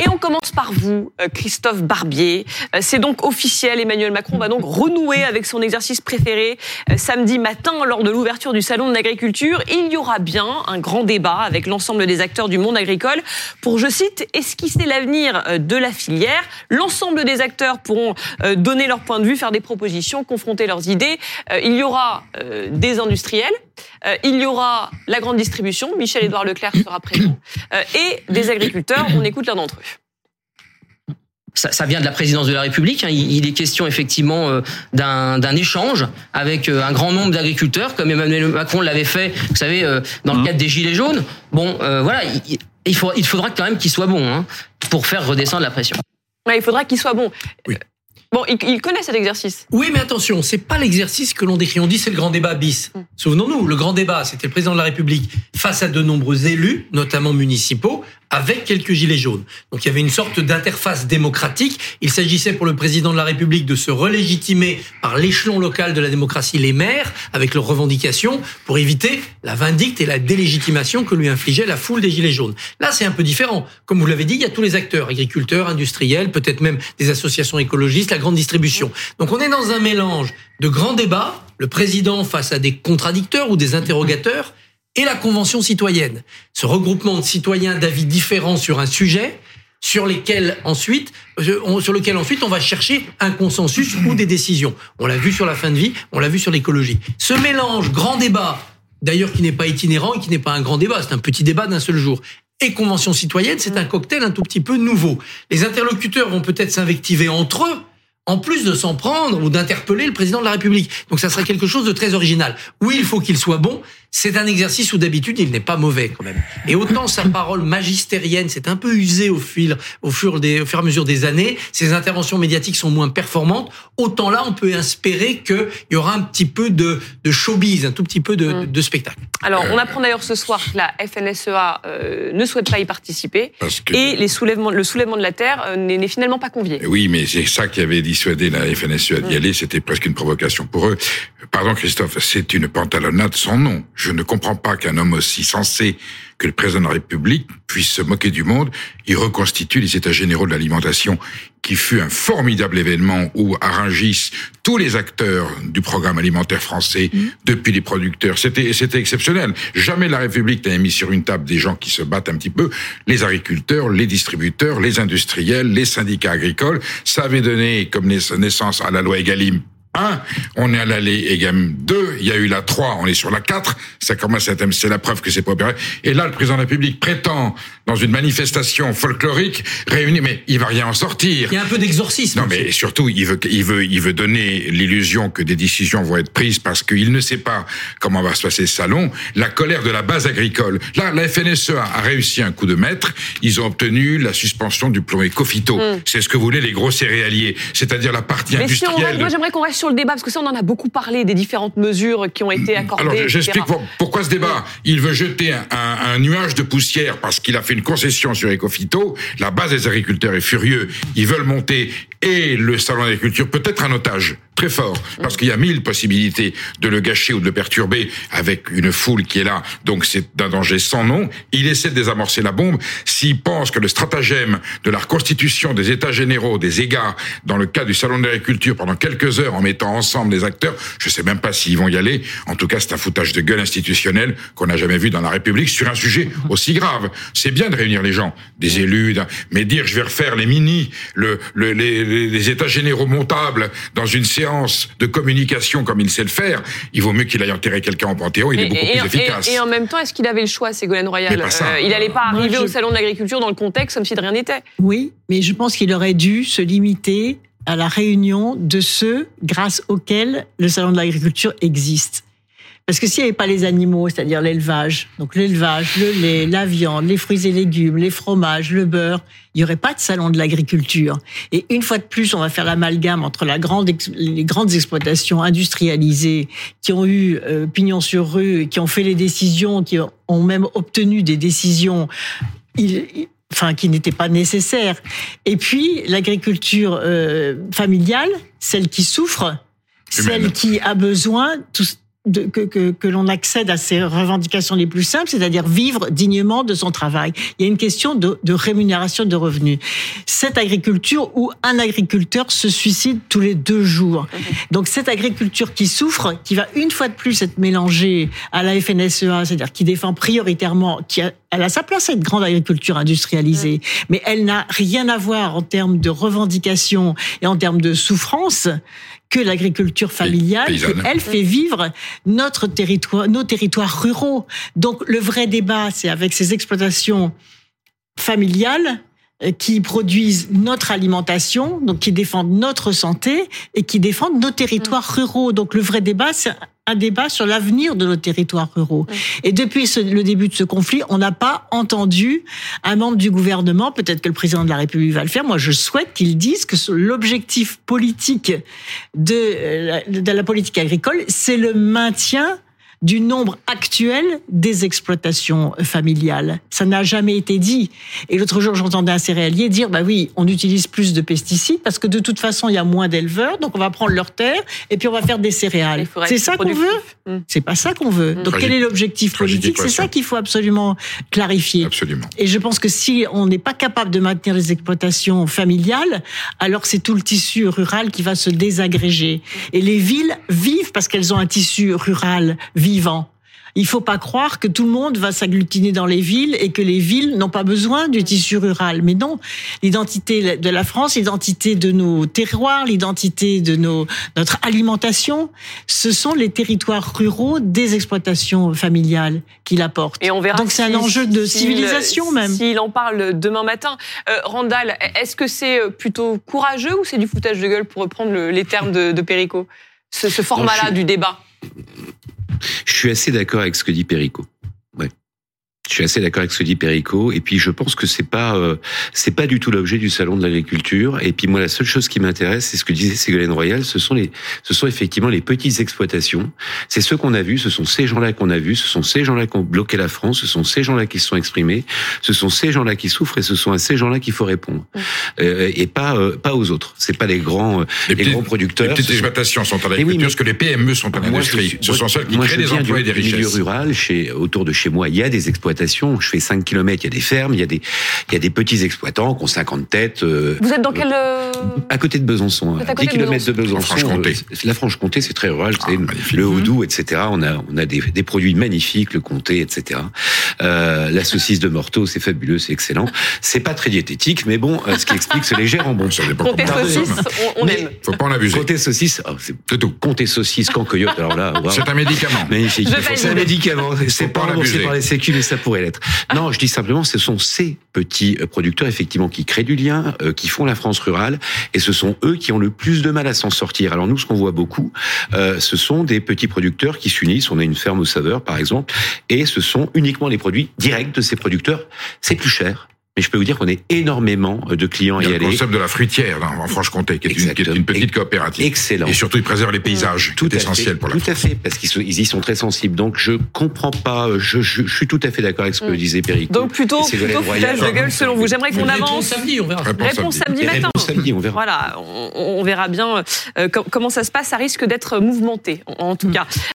Et on commence par vous, euh, Christophe Barbier. Euh, c'est donc officiel, Emmanuel Macron va donc renouer avec son exercice préféré. Euh, samedi matin, lors de l'ouverture du Salon de l'agriculture, il y aura bien un grand débat avec l'ensemble des acteurs du monde agricole pour, je cite, esquisser l'avenir de la filière. L'ensemble des acteurs pourront donner leur point de vue, faire des propositions, confronter leurs idées. Il y aura des industriels, il y aura la grande distribution, Michel-Édouard Leclerc sera présent, et des agriculteurs. On écoute l'un d'entre eux ça, vient de la présidence de la République. Hein. Il, est question effectivement euh, d'un échange avec euh, un grand nombre d'agriculteurs, comme Emmanuel Macron l'avait fait, vous savez, euh, dans le mmh. cadre des Gilets jaunes. Bon, voilà, il, il, faudra quand même qu'il soit bon hein, pour faire redescendre la pression. il faudra qu'il soit bon. Bon, il, connaît cet exercice. Oui, mais attention, c'est pas l'exercice que l'on décrit. On dit c'est le grand débat bis. Mmh. Souvenons-nous, le grand débat, c'était le président de la République face à de nombreux élus, notamment municipaux, avec quelques gilets jaunes. Donc il y avait une sorte d'interface démocratique. Il s'agissait pour le président de la République de se relégitimer par l'échelon local de la démocratie, les maires, avec leurs revendications, pour éviter la vindicte et la délégitimation que lui infligeait la foule des gilets jaunes. Là, c'est un peu différent. Comme vous l'avez dit, il y a tous les acteurs, agriculteurs, industriels, peut-être même des associations écologistes, la grande distribution. Donc on est dans un mélange de grands débats, le président face à des contradicteurs ou des interrogateurs, et la Convention citoyenne. Ce regroupement de citoyens d'avis différents sur un sujet sur lesquels ensuite, euh, sur lequel ensuite on va chercher un consensus ou des décisions. On l'a vu sur la fin de vie, on l'a vu sur l'écologie. Ce mélange grand débat, d'ailleurs qui n'est pas itinérant et qui n'est pas un grand débat, c'est un petit débat d'un seul jour, et convention citoyenne, c'est un cocktail un tout petit peu nouveau. Les interlocuteurs vont peut-être s'invectiver entre eux, en plus de s'en prendre ou d'interpeller le président de la République. Donc ça serait quelque chose de très original. Oui, il faut qu'il soit bon, c'est un exercice où d'habitude il n'est pas mauvais quand même. Et autant sa parole magistérienne s'est un peu usée au fil, au fur, des, au fur et à mesure des années, ses interventions médiatiques sont moins performantes, autant là on peut espérer qu'il y aura un petit peu de, de showbiz, un tout petit peu de, mm. de, spectacle. Alors on apprend d'ailleurs ce soir que la FNSEA euh, ne souhaite pas y participer et les soulèvements, le soulèvement de la terre euh, n'est finalement pas convié. Oui, mais c'est ça qui avait dissuadé la FNSEA d'y mm. aller, c'était presque une provocation pour eux. Pardon Christophe, c'est une pantalonnade sans nom. Je ne comprends pas qu'un homme aussi sensé que le président de la République puisse se moquer du monde. Il reconstitue les états généraux de l'alimentation, qui fut un formidable événement où Rungis, tous les acteurs du programme alimentaire français, mmh. depuis les producteurs, c'était, c'était exceptionnel. Jamais la République n'a mis sur une table des gens qui se battent un petit peu. Les agriculteurs, les distributeurs, les industriels, les syndicats agricoles. Ça avait donné comme naissance à la loi Egalim on est à l'allée EGAM 2, il y a eu la 3, on est sur la 4, ça commence à être, c'est la preuve que c'est pas opéré. Et là, le président de la République prétend, dans une manifestation folklorique, réunir, mais il va rien en sortir. Il y a un peu d'exorcisme. Non, mais surtout, il veut, il veut, il veut donner l'illusion que des décisions vont être prises parce qu'il ne sait pas comment va se passer ce salon. La colère de la base agricole. Là, la FNSEA a réussi un coup de maître. Ils ont obtenu la suspension du plomb Ecofito. Hmm. C'est ce que voulaient les gros céréaliers, c'est-à-dire la partie industrielle. Moi, j'aimerais qu'on reste sur le débat, parce que ça, on en a beaucoup parlé des différentes mesures qui ont été accordées. Alors, j'explique pourquoi ce débat. Il veut jeter un, un, nuage de poussière parce qu'il a fait une concession sur Ecofito. La base des agriculteurs est furieux. Ils veulent monter et le salon d'agriculture peut être un otage très fort, parce qu'il y a mille possibilités de le gâcher ou de le perturber avec une foule qui est là. Donc c'est un danger sans nom. Il essaie de désamorcer la bombe. S'il pense que le stratagème de la reconstitution des états généraux, des égards, dans le cas du salon de l'agriculture pendant quelques heures en mettant ensemble des acteurs, je sais même pas s'ils vont y aller. En tout cas, c'est un foutage de gueule institutionnel qu'on n'a jamais vu dans la République sur un sujet aussi grave. C'est bien de réunir les gens, des élus, mais dire je vais refaire les mini, le, le les, les états généraux montables dans une séance de communication comme il sait le faire, il vaut mieux qu'il aille enterrer quelqu'un en Panthéon, il est beaucoup plus efficace. Et, en même temps, est-ce qu'il avait le choix, Ségolène Royal? Euh, Il n'allait pas arriver au Salon de l'Agriculture dans le contexte comme si de rien n'était. Oui, mais je pense qu'il aurait dû se limiter à la réunion de ceux grâce auxquels le Salon de l'Agriculture existe. Parce que s'il n'y avait pas les animaux, c'est-à-dire l'élevage, donc l'élevage, le lait, la viande, les fruits et légumes, les fromages, le beurre, il n'y aurait pas de salon de l'agriculture. Et une fois de plus, on va faire l'amalgame entre la grande, les grandes exploitations industrialisées qui ont eu euh, pignon sur rue, qui ont fait les décisions, qui ont même obtenu des décisions. enfin, qui n'étaient pas nécessaires. Et puis l'agriculture euh, familiale, celle qui souffre, celle qui a besoin, tout, de, que, que, que l'on accède à ces revendications les plus simples, c'est-à-dire vivre dignement de son travail. Il y a une question de, de rémunération de revenus. Cette agriculture où un agriculteur se suicide tous les deux jours. Donc cette agriculture qui souffre, qui va une fois de plus être mélangée à la FNSEA, c'est-à-dire qui défend prioritairement, qui a, elle a sa place cette grande agriculture industrialisée, mais elle n'a rien à voir en termes de revendications et en termes de souffrance que l'agriculture familiale, elle fait vivre notre territoire, nos territoires ruraux. Donc le vrai débat, c'est avec ces exploitations familiales euh, qui produisent notre alimentation, donc qui défendent notre santé et qui défendent nos territoires ruraux. Donc le vrai débat, c'est un débat sur l'avenir de nos territoires ruraux. Et depuis ce- le début de ce conflit, on n'a pas entendu un membre du gouvernement, peut-être que le président de la République va le faire, moi je souhaite qu'il dise que l'objectif politique de, euh, de la politique agricole, c'est le maintien du nombre actuel des exploitations familiales. Ça n'a jamais été dit. Et l'autre jour, j'entendais un céréalier dire, bah oui, on utilise plus de pesticides parce que de toute façon, il y a moins d'éleveurs, donc on va prendre leurs terres et puis on va faire des céréales. C'est ça qu'on veut Mm. C'est pas ça qu'on veut. Donc Tragique- quel est l'objectif politique C'est ça qu'il faut absolument clarifier. Absolument. Et je pense que si on n'est pas capable de maintenir les exploitations familiales, alors c'est tout le tissu rural qui va se désagréger. Et les villes vivent parce qu'elles ont un tissu rural vivant. Il faut pas croire que tout le monde va s'agglutiner dans les villes et que les villes n'ont pas besoin du tissu rural. Mais non, l'identité de la France, l'identité de nos terroirs, l'identité de nos, notre alimentation, ce sont les territoires ruraux des exploitations familiales qui l'apportent. Et on verra. Donc c'est un enjeu de civilisation même. S'il en parle demain matin. Euh, Randall, est-ce que c'est euh, plutôt courageux ou c'est du foutage de gueule pour reprendre le- les termes de, de Perico Ce, ce format-là du débat. Je suis assez d'accord avec ce que dit Perico. Je suis assez d'accord avec ce que dit Perico. Et puis je pense que c'est pas euh, c'est pas du tout l'objet du salon de l'agriculture. Et puis moi la seule chose qui m'intéresse, c'est ce que disait Ségolène Royal. Ce sont les ce sont effectivement les petites exploitations. C'est ceux qu'on a vus. Ce sont ces gens-là qu'on a vus. Ce sont ces gens-là qui ont bloqué la France. Ce sont ces gens-là qui se sont exprimés. Ce sont ces gens-là qui souffrent. Et ce sont à ces gens-là qu'il faut répondre. Euh, et pas euh, pas aux autres. C'est pas les grands euh, Les, les grands producteurs. les petites Ce exploitations sont à Eh oui, l'agriculture, mais- parce que les PME sont à l'industrie. Ce moi, sont celles qui moi, créent je des emplois et du, des milieu richesses. rural, chez, autour de chez moi, il y a des exploitations. Je fais 5 km, il y a des fermes, il y a des, il y a des petits exploitants qui ont 50 têtes. euh, Vous êtes dans quel. euh, à côté de Besançon, à à côté 10 de km de Besançon. Franche-Comté. euh, La Franche-Comté, c'est très rural. Ah, le Haut-Doubs, etc. On a, on a des, des produits magnifiques, le comté, etc. Euh, la saucisse de Morteau, c'est fabuleux, c'est excellent. C'est pas très diététique, mais bon, euh, ce qui explique ce léger dépend Comté saucisse, on, on Mais- aime. Faut pas en abuser. Comté saucisse, oh, c'est tout. comté saucisse, cancoyote, alors là, waouh. C'est un médicament. Magnifique. C'est un médicament. C'est pas remboursé par les sécu, mais ça pourrait l'être. Non, je dis simplement, ce sont ces petits euh, producteurs, effectivement, qui créent du lien, euh, qui font la France rurale, et ce sont eux qui ont le plus de mal à s'en sortir. Alors nous, ce qu'on voit beaucoup, euh, ce sont des petits producteurs qui s'unissent. On a une ferme aux saveurs, par exemple, et ce sont uniquement les produits directs de ces producteurs. C'est plus cher. Mais je peux vous dire qu'on est énormément de clients y y a le concept de la fruitière là, en Franche-Comté, qui est, une, qui est Exactement. une petite coopérative. Excellent. Et surtout, ils préservent les paysages, Tout qui est essentiel fait, pour la Tout à fait, parce qu'ils y sont très sensibles. Donc je comprends pas. Je, je, je suis tout à fait d'accord avec ce que Mm. disait Perico. Donc plutôt, plutôt foutage de gueule selon vous. J'aimerais qu'on avance. samedi, on verra. Réponse Réponse samedi. samedi matin. réponse samedi, on verra. Voilà, on, on verra bien euh, com- comment ça se passe. Ça risque d'être mouvementé, en, en tout cas.